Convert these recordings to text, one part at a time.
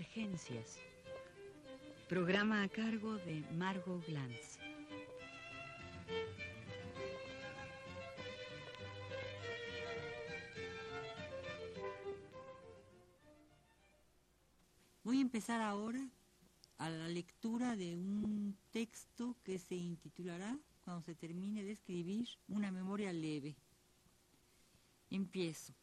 Divergencias. Programa a cargo de Margot Glantz. Voy a empezar ahora a la lectura de un texto que se intitulará, cuando se termine de escribir, Una memoria leve. Empiezo.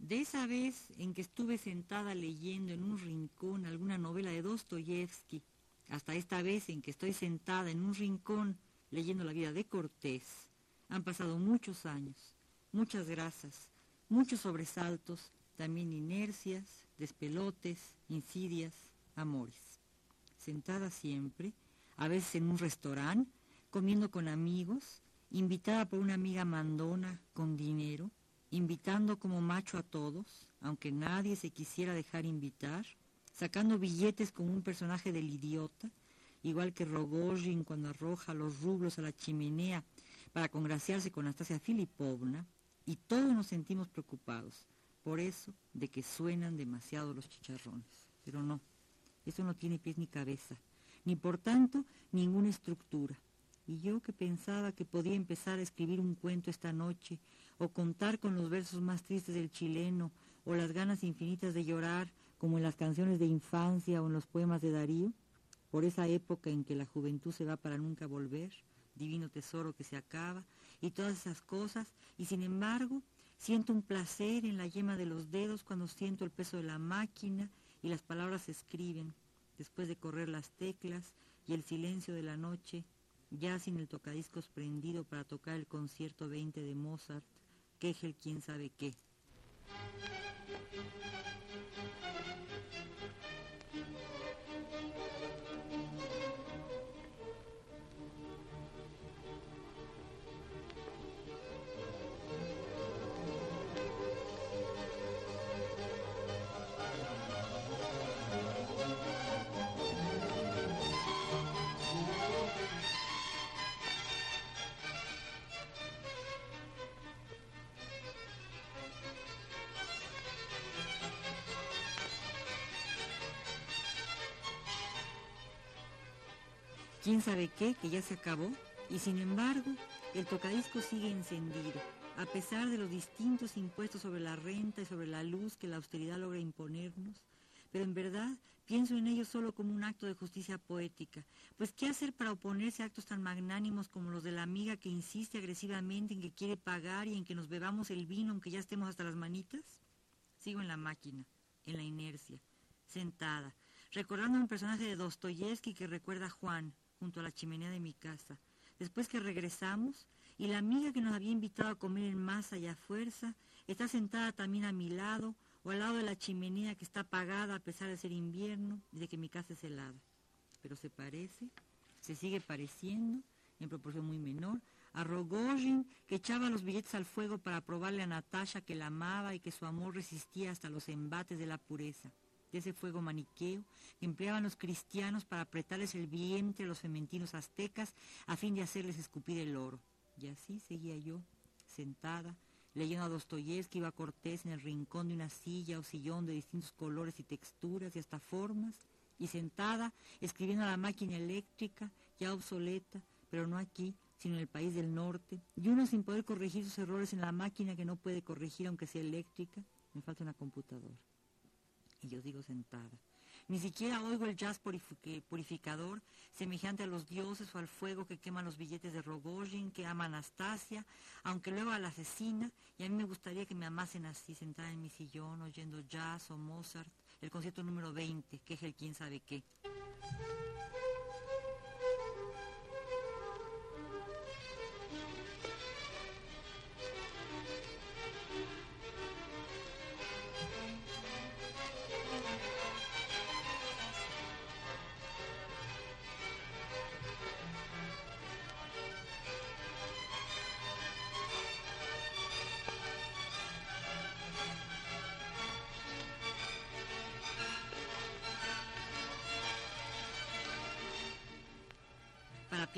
De esa vez en que estuve sentada leyendo en un rincón alguna novela de Dostoyevsky, hasta esta vez en que estoy sentada en un rincón leyendo la vida de Cortés, han pasado muchos años, muchas grasas, muchos sobresaltos, también inercias, despelotes, insidias, amores. Sentada siempre, a veces en un restaurante, comiendo con amigos, invitada por una amiga mandona con dinero, invitando como macho a todos, aunque nadie se quisiera dejar invitar, sacando billetes como un personaje del idiota, igual que Rogozhin cuando arroja los rublos a la chimenea para congraciarse con Anastasia Filipovna, y todos nos sentimos preocupados por eso de que suenan demasiado los chicharrones. Pero no, eso no tiene pies ni cabeza, ni por tanto ninguna estructura. Y yo que pensaba que podía empezar a escribir un cuento esta noche, o contar con los versos más tristes del chileno, o las ganas infinitas de llorar, como en las canciones de infancia o en los poemas de Darío, por esa época en que la juventud se va para nunca volver, divino tesoro que se acaba, y todas esas cosas, y sin embargo siento un placer en la yema de los dedos cuando siento el peso de la máquina y las palabras se escriben, después de correr las teclas y el silencio de la noche, ya sin el tocadiscos prendido para tocar el concierto 20 de Mozart, que es el quién sabe qué. Quién sabe qué, que ya se acabó, y sin embargo el tocadisco sigue encendido, a pesar de los distintos impuestos sobre la renta y sobre la luz que la austeridad logra imponernos. Pero en verdad pienso en ello solo como un acto de justicia poética, pues ¿qué hacer para oponerse a actos tan magnánimos como los de la amiga que insiste agresivamente en que quiere pagar y en que nos bebamos el vino aunque ya estemos hasta las manitas? Sigo en la máquina, en la inercia, sentada, recordando a un personaje de Dostoyevsky que recuerda a Juan, junto a la chimenea de mi casa. Después que regresamos, y la amiga que nos había invitado a comer en masa y a fuerza, está sentada también a mi lado, o al lado de la chimenea que está apagada a pesar de ser invierno y de que mi casa es helada. Pero se parece, se sigue pareciendo, en proporción muy menor, a Rogozhin, que echaba los billetes al fuego para probarle a Natasha que la amaba y que su amor resistía hasta los embates de la pureza de ese fuego maniqueo que empleaban los cristianos para apretarles el vientre a los fementinos aztecas a fin de hacerles escupir el oro. Y así seguía yo, sentada, leyendo a Dostoyevsky iba Cortés en el rincón de una silla o sillón de distintos colores y texturas y hasta formas, y sentada, escribiendo a la máquina eléctrica, ya obsoleta, pero no aquí, sino en el país del norte, y uno sin poder corregir sus errores en la máquina que no puede corregir aunque sea eléctrica, me falta una computadora y yo digo sentada. Ni siquiera oigo el jazz purificador, semejante a los dioses o al fuego que quema los billetes de Rogozhin, que ama Anastasia, aunque luego a la asesina, y a mí me gustaría que me amasen así, sentada en mi sillón, oyendo jazz o Mozart, el concierto número 20, que es el quién sabe qué.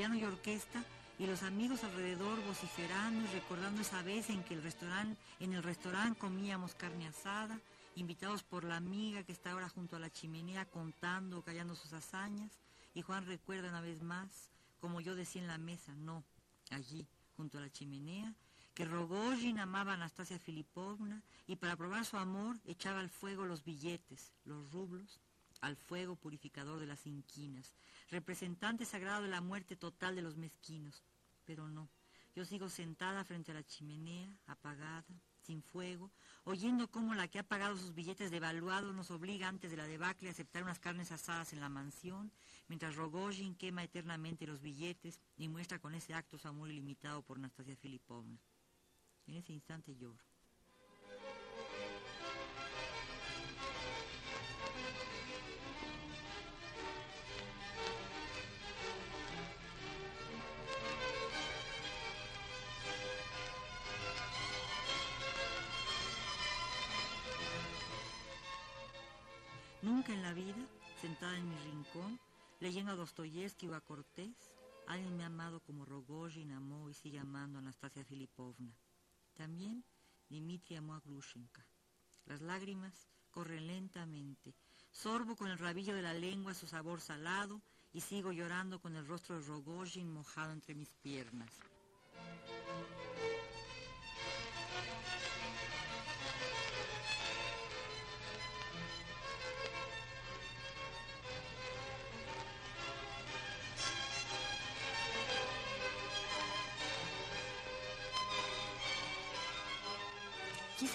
Piano y orquesta y los amigos alrededor vociferando y recordando esa vez en que el restaurante, en el restaurante comíamos carne asada invitados por la amiga que está ahora junto a la chimenea contando o callando sus hazañas, y Juan recuerda una vez más, como yo decía en la mesa, no, allí, junto a la chimenea, que Rogojin amaba a Anastasia Filipovna y para probar su amor echaba al fuego los billetes, los rublos, al fuego purificador de las inquinas, representante sagrado de la muerte total de los mezquinos. Pero no, yo sigo sentada frente a la chimenea, apagada, sin fuego, oyendo cómo la que ha pagado sus billetes devaluados nos obliga antes de la debacle a aceptar unas carnes asadas en la mansión, mientras Rogojin quema eternamente los billetes y muestra con ese acto su amor ilimitado por Anastasia Filipovna. En ese instante lloro. En mi rincón, leyendo a Dostoyevsky o a Cortés, alguien me ha amado como Rogojin amó y sigue amando a Anastasia Filipovna. También Dimitri amó a Glushenka. Las lágrimas corren lentamente. Sorbo con el rabillo de la lengua su sabor salado y sigo llorando con el rostro de Rogojin mojado entre mis piernas.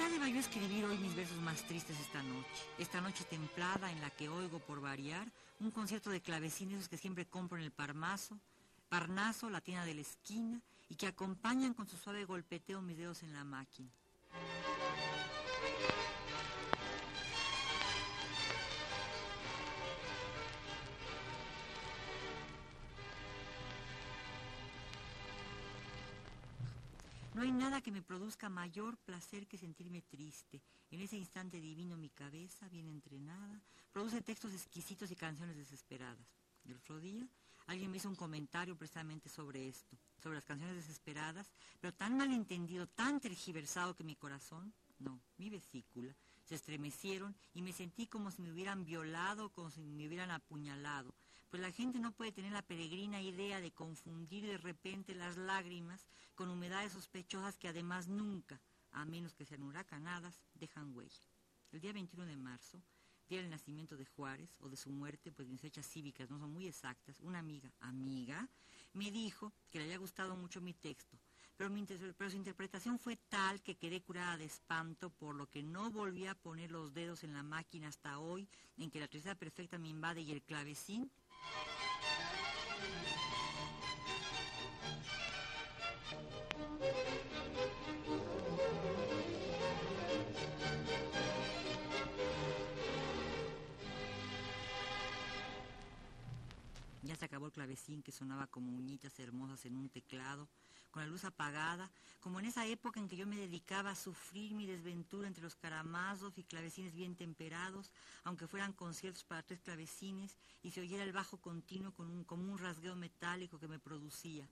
Quizá deba yo escribir hoy mis versos más tristes esta noche, esta noche templada en la que oigo por variar un concierto de clavecines que siempre compro en el Parmaso, Parnaso, la tienda de la esquina, y que acompañan con su suave golpeteo mis dedos en la máquina. No hay nada que me produzca mayor placer que sentirme triste. En ese instante divino mi cabeza, bien entrenada, produce textos exquisitos y canciones desesperadas. El otro día alguien me hizo un comentario precisamente sobre esto, sobre las canciones desesperadas, pero tan malentendido, tan tergiversado que mi corazón, no, mi vesícula, se estremecieron y me sentí como si me hubieran violado, como si me hubieran apuñalado pues la gente no puede tener la peregrina idea de confundir de repente las lágrimas con humedades sospechosas que además nunca, a menos que sean huracanadas, dejan huella. El día 21 de marzo, día del nacimiento de Juárez o de su muerte, pues mis fechas cívicas no son muy exactas, una amiga, amiga, me dijo que le había gustado mucho mi texto, pero, mi pero, su interpretación fue tal que quedé curada de espanto, por lo que no volví a poner los dedos en la máquina hasta hoy, en que la tristeza perfecta me invade y el clavecín que sonaba como uñitas hermosas en un teclado, con la luz apagada, como en esa época en que yo me dedicaba a sufrir mi desventura entre los caramazos y clavecines bien temperados, aunque fueran conciertos para tres clavecines y se oyera el bajo continuo con un, como un rasgueo metálico que me producía.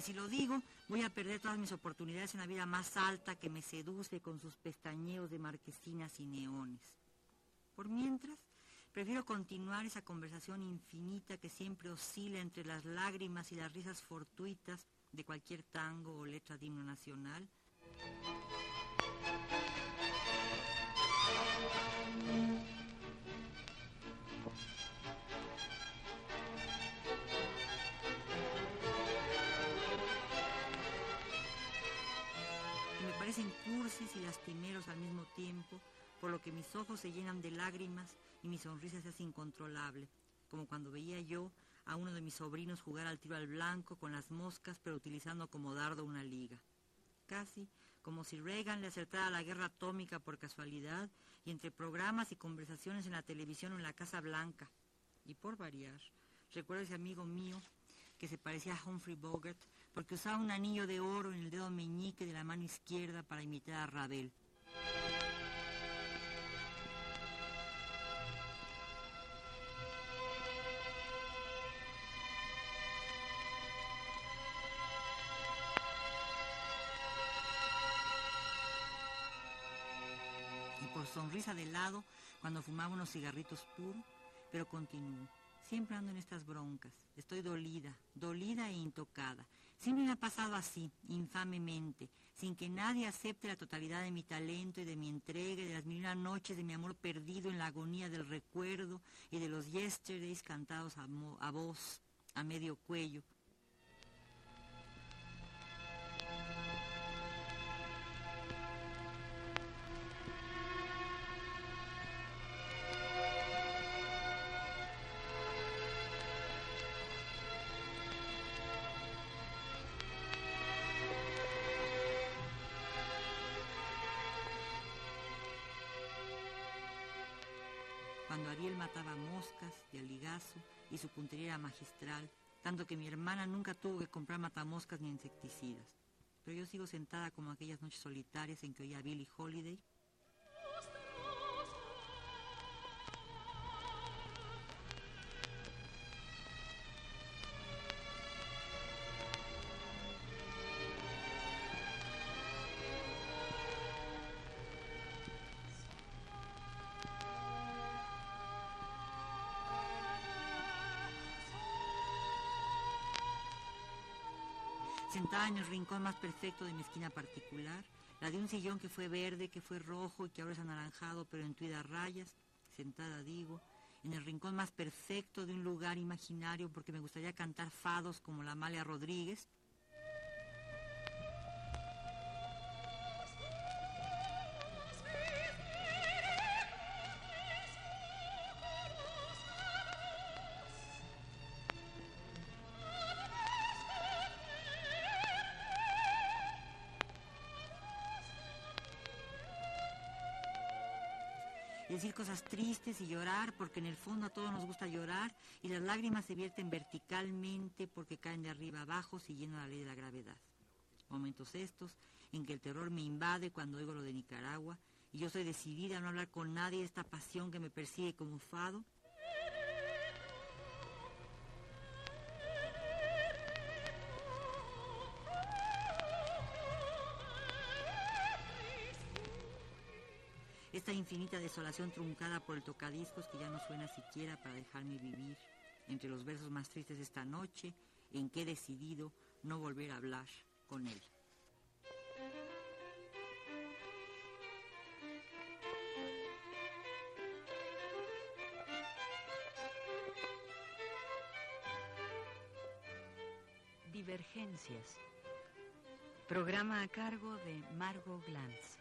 Si lo digo, voy a perder todas mis oportunidades en una vida más alta que me seduce con sus pestañeos de marquesinas y neones. Por mientras, prefiero continuar esa conversación infinita que siempre oscila entre las lágrimas y las risas fortuitas de cualquier tango o letra de himno nacional. Al mismo tiempo, por lo que mis ojos se llenan de lágrimas y mi sonrisa se hace incontrolable, como cuando veía yo a uno de mis sobrinos jugar al tiro al blanco con las moscas, pero utilizando como dardo una liga. Casi como si Reagan le acertara la guerra atómica por casualidad y entre programas y conversaciones en la televisión o en la Casa Blanca. Y por variar, recuerdo ese amigo mío que se parecía a Humphrey Bogart porque usaba un anillo de oro en el dedo meñique de la mano izquierda para imitar a Ravel. y por sonrisa de lado cuando fumaba unos cigarritos puros, pero continúo. Siempre ando en estas broncas. Estoy dolida, dolida e intocada. Siempre me ha pasado así, infamemente, sin que nadie acepte la totalidad de mi talento y de mi entrega y de las mil noches de mi amor perdido en la agonía del recuerdo y de los yesterdays cantados a voz, a medio cuello, mataba moscas de aligazo y su puntería magistral, tanto que mi hermana nunca tuvo que comprar matamoscas ni insecticidas. Pero yo sigo sentada como aquellas noches solitarias en que oía a Holiday sentada en el rincón más perfecto de mi esquina particular, la de un sillón que fue verde, que fue rojo y que ahora es anaranjado, pero en tuidas rayas, sentada digo, en el rincón más perfecto de un lugar imaginario porque me gustaría cantar fados como la Amalia Rodríguez, decir cosas tristes y llorar, porque en el fondo a todos nos gusta llorar y las lágrimas se vierten verticalmente porque caen de arriba abajo siguiendo la ley de la gravedad. Momentos estos en que el terror me invade cuando oigo lo de Nicaragua y yo soy decidida a no hablar con nadie de esta pasión que me persigue como fado infinita desolación truncada por el tocadiscos que ya no suena siquiera para dejarme vivir entre los versos más tristes de esta noche en que he decidido no volver a hablar con él. Divergencias. Programa a cargo de Margot Glantz.